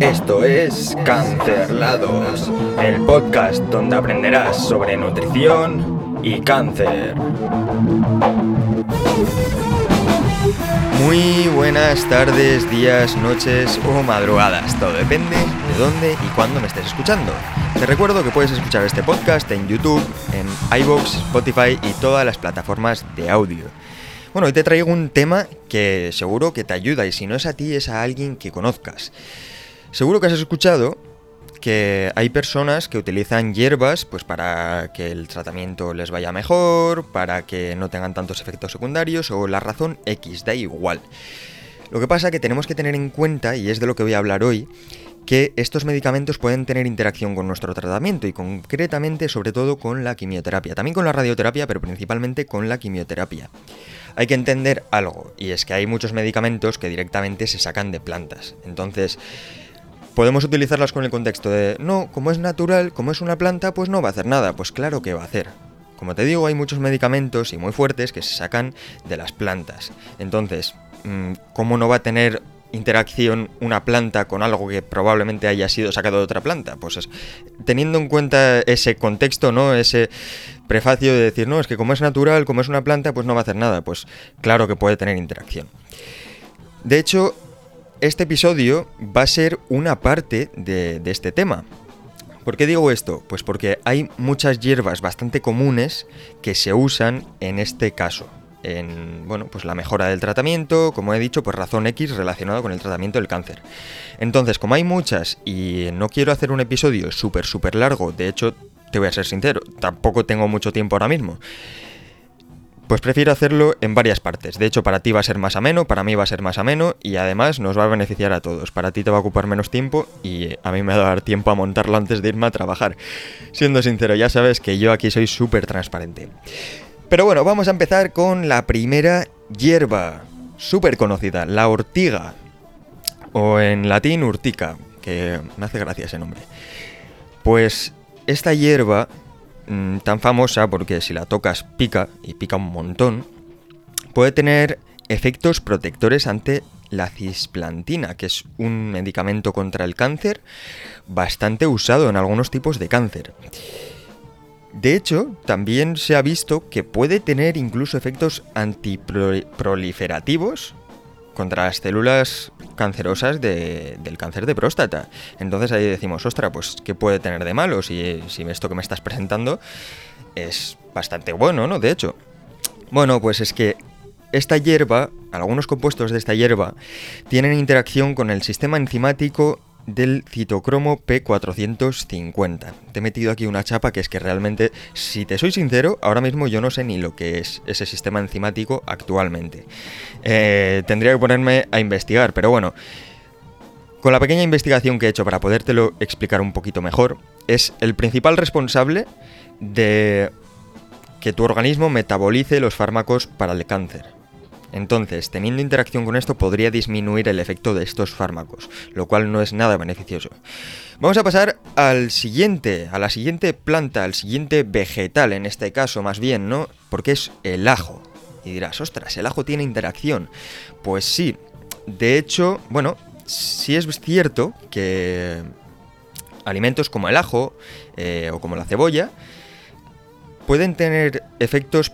Esto es Cancerlados, el podcast donde aprenderás sobre nutrición y cáncer. Muy buenas tardes, días, noches o madrugadas. Todo depende de dónde y cuándo me estés escuchando. Te recuerdo que puedes escuchar este podcast en YouTube, en iVoox, Spotify y todas las plataformas de audio. Bueno, hoy te traigo un tema que seguro que te ayuda y si no es a ti es a alguien que conozcas. Seguro que has escuchado que hay personas que utilizan hierbas pues para que el tratamiento les vaya mejor, para que no tengan tantos efectos secundarios o la razón X, da igual. Lo que pasa que tenemos que tener en cuenta, y es de lo que voy a hablar hoy, que estos medicamentos pueden tener interacción con nuestro tratamiento y concretamente sobre todo con la quimioterapia, también con la radioterapia, pero principalmente con la quimioterapia. Hay que entender algo, y es que hay muchos medicamentos que directamente se sacan de plantas. Entonces, podemos utilizarlas con el contexto de, no, como es natural, como es una planta, pues no va a hacer nada. Pues claro que va a hacer. Como te digo, hay muchos medicamentos y muy fuertes que se sacan de las plantas. Entonces, mm, ¿cómo no va a tener interacción una planta con algo que probablemente haya sido sacado de otra planta? Pues teniendo en cuenta ese contexto, ¿no? Ese prefacio de decir, no, es que como es natural, como es una planta, pues no va a hacer nada. Pues claro que puede tener interacción. De hecho, este episodio va a ser una parte de, este tema. ¿Por qué digo esto? Pues porque hay muchas hierbas bastante comunes que se usan en este caso. En, bueno, pues la mejora del tratamiento, como he dicho, por razón X relacionada con el tratamiento del cáncer. Entonces, como hay muchas y no quiero hacer un episodio súper, súper largo, de hecho, te voy a ser sincero, tampoco tengo mucho tiempo ahora mismo. Pues prefiero hacerlo en varias partes. De hecho, para ti va a ser más ameno, para mí va a ser más ameno y además nos va a beneficiar a todos. Para ti te va a ocupar menos tiempo y a mí me va a dar tiempo a montarlo antes de irme a trabajar. Siendo sincero, ya sabes que yo aquí soy súper transparente. Pero bueno, vamos a empezar con la primera hierba, súper conocida, la ortiga. O en latín urtica, que me hace gracia ese nombre. Pues esta hierba Mm, tan famosa porque si la tocas pica y pica un montón, puede tener efectos protectores ante la cisplantina, que es un medicamento contra el cáncer bastante usado en algunos tipos de cáncer. De hecho, también se ha visto que puede tener incluso efectos antiproliferativos contra las células cancerosas del cáncer de próstata. Entonces ahí decimos, ostra, pues ¿qué puede tener de malo si, si esto que me estás presentando es bastante bueno, ¿no? De hecho. Bueno, pues es que esta hierba, algunos compuestos de esta hierba, tienen interacción con el sistema enzimático del citocromo P450. Te he metido aquí una chapa que es que realmente, si te soy sincero, ahora mismo yo no sé ni lo que es ese sistema enzimático actualmente. Eh, tendría que ponerme a investigar, pero bueno. Con la pequeña investigación que he hecho para podértelo explicar un poquito mejor, es el principal responsable de que tu organismo metabolice los fármacos para el cáncer. Entonces, teniendo interacción con esto podría disminuir el efecto de estos fármacos, lo cual no es nada beneficioso. Vamos a pasar al siguiente, a la siguiente planta, al siguiente vegetal en este caso más bien, ¿no? Porque es el ajo. Y dirás, ostras, el ajo tiene interacción. Pues sí, de hecho, bueno, sí es cierto que alimentos como el ajo eh, o como la cebolla pueden tener efectos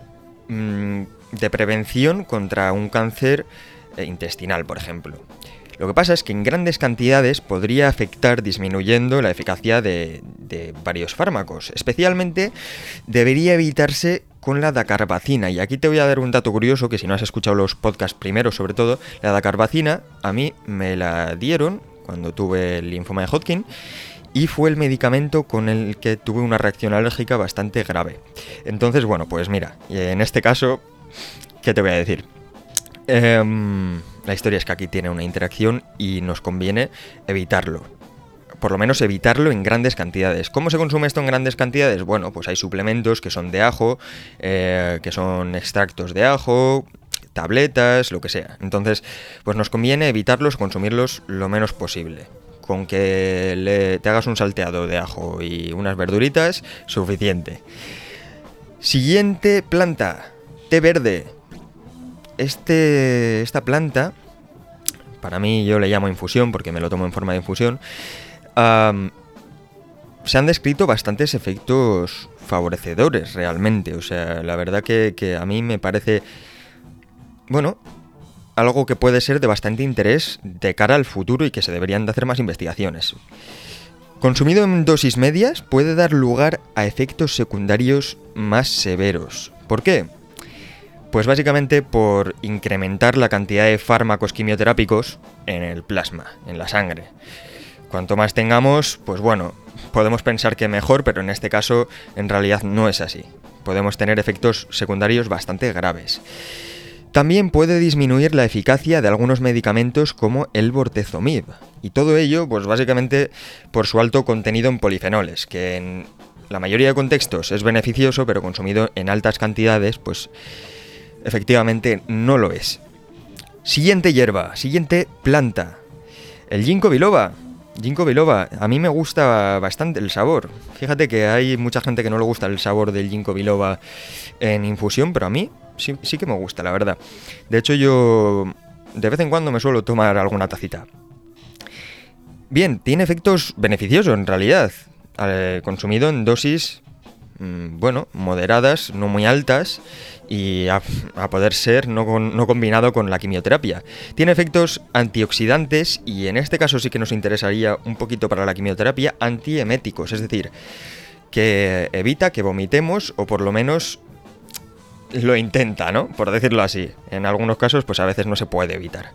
mm, de prevención contra un cáncer eh, intestinal, por ejemplo. Lo que pasa es que en grandes cantidades podría afectar disminuyendo la eficacia de, varios fármacos. Especialmente debería evitarse con la dacarbacina. Y aquí te voy a dar un dato curioso que si no has escuchado los podcasts primero, sobre todo, la dacarbacina a mí me la dieron cuando tuve el linfoma de Hodgkin y fue el medicamento con el que tuve una reacción alérgica bastante grave. Entonces, bueno, pues mira, en este caso ¿Qué te voy a decir? Em, la historia es que aquí tiene una interacción y nos conviene evitarlo. Por lo menos evitarlo en grandes cantidades. ¿Cómo se consume esto en grandes cantidades? Bueno, pues hay suplementos que son de ajo, eh, que son extractos de ajo, tabletas, lo que sea. Entonces, pues nos conviene evitarlos, consumirlos lo menos posible. Con que te hagas un salteado de ajo y unas verduritas, suficiente. Siguiente planta, té verde. Este, esta planta para mí yo le llamo infusión porque me lo tomo en forma de infusión, se han descrito bastantes efectos favorecedores realmente. O sea, la verdad que, que a mí me parece, bueno, algo que puede ser de bastante interés de cara al futuro y que se deberían de hacer más investigaciones. Consumido en dosis medias puede dar lugar a efectos secundarios más severos. ¿Por qué? Pues básicamente por incrementar la cantidad de fármacos quimioterápicos en el plasma, en la sangre. Cuanto más tengamos, pues bueno, podemos pensar que mejor, pero en este caso en realidad no es así. Podemos tener efectos secundarios bastante graves. También puede disminuir la eficacia de algunos medicamentos como el bortezomib. Y todo ello, pues básicamente por su alto contenido en polifenoles, que en la mayoría de contextos es beneficioso, pero consumido en altas cantidades, pues efectivamente no lo es. Siguiente hierba, siguiente planta. El ginkgo biloba. Ginkgo biloba, a mí me gusta bastante el sabor. Fíjate que hay mucha gente que no le gusta el sabor del ginkgo biloba en infusión, pero a mí sí, sí que me gusta, la verdad. De hecho, yo de vez en cuando me suelo tomar alguna tacita. Bien, tiene efectos beneficiosos en realidad. Eh, consumido en dosis, bueno, moderadas, no muy altas y a, poder ser no, no, combinado con la quimioterapia. Tiene efectos antioxidantes y en este caso sí que nos interesaría un poquito para la quimioterapia antieméticos, es decir, que evita que vomitemos o por lo menos lo intenta, ¿no? Por decirlo así. En algunos casos, pues a veces no se puede evitar.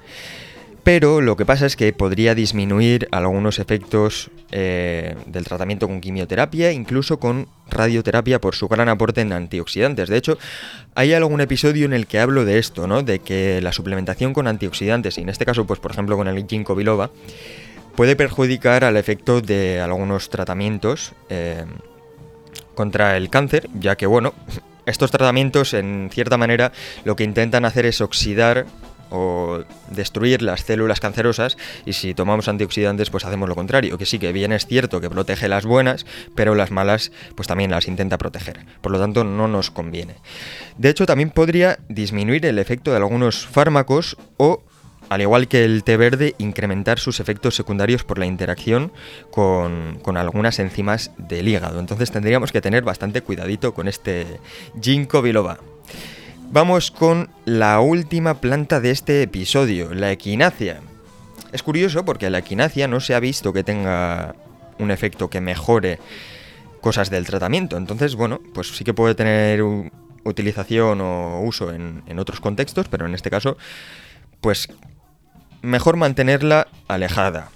Pero lo que pasa es que podría disminuir algunos efectos eh, del tratamiento con quimioterapia, incluso con radioterapia por su gran aporte en antioxidantes. De hecho, hay algún episodio en el que hablo de esto, ¿no? De que la suplementación con antioxidantes, y en este caso, pues por ejemplo con el ginkgo biloba, puede perjudicar al efecto de algunos tratamientos eh, contra el cáncer, ya que, bueno, estos tratamientos, en cierta manera, lo que intentan hacer es oxidar o destruir las células cancerosas y si tomamos antioxidantes pues hacemos lo contrario, que sí que bien es cierto que protege las buenas, pero las malas pues también las intenta proteger. Por lo tanto no nos conviene. De hecho también podría disminuir el efecto de algunos fármacos o al igual que el té verde, incrementar sus efectos secundarios por la interacción con, algunas enzimas del hígado. Entonces tendríamos que tener bastante cuidadito con este ginkgo biloba. Vamos con la última planta de este episodio, la equinacia. Es curioso porque la equinacia no se ha visto que tenga un efecto que mejore cosas del tratamiento. Entonces, bueno, pues sí que puede tener utilización o uso en, en otros contextos, pero en este caso, pues mejor mantenerla alejada.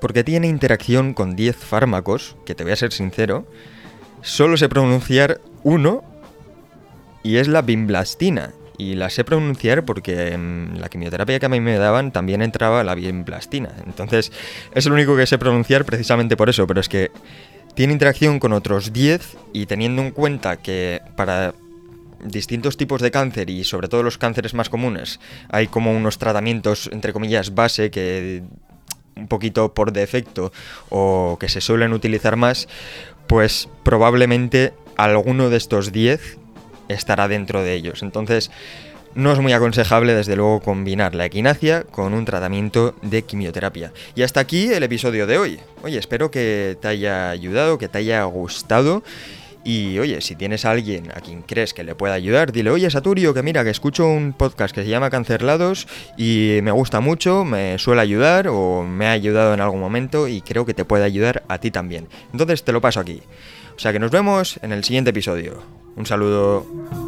Porque tiene interacción con 10 fármacos, que te voy a ser sincero, solo sé pronunciar uno y es la bimblastina. Y la sé pronunciar porque en la quimioterapia que a mí me daban también entraba la bimblastina. Entonces es lo único que sé pronunciar precisamente por eso, pero es que tiene interacción con otros 10 y teniendo en cuenta que para distintos tipos de cáncer y sobre todo los cánceres más comunes, hay como unos tratamientos, entre comillas, base que un poquito por defecto o que se suelen utilizar más, pues probablemente alguno de estos 10 estará dentro de ellos. Entonces, no es muy aconsejable, desde luego, combinar la equinacia con un tratamiento de quimioterapia. Y hasta aquí el episodio de hoy. Oye, espero que te haya ayudado, que te haya gustado y oye, si tienes a alguien a quien crees que le pueda ayudar, dile, oye Saturio, que mira, que escucho un podcast que se llama Cancelados y me gusta mucho, me suele ayudar o me ha ayudado en algún momento y creo que te puede ayudar a ti también. Entonces te lo paso aquí. O sea que nos vemos en el siguiente episodio. Un saludo.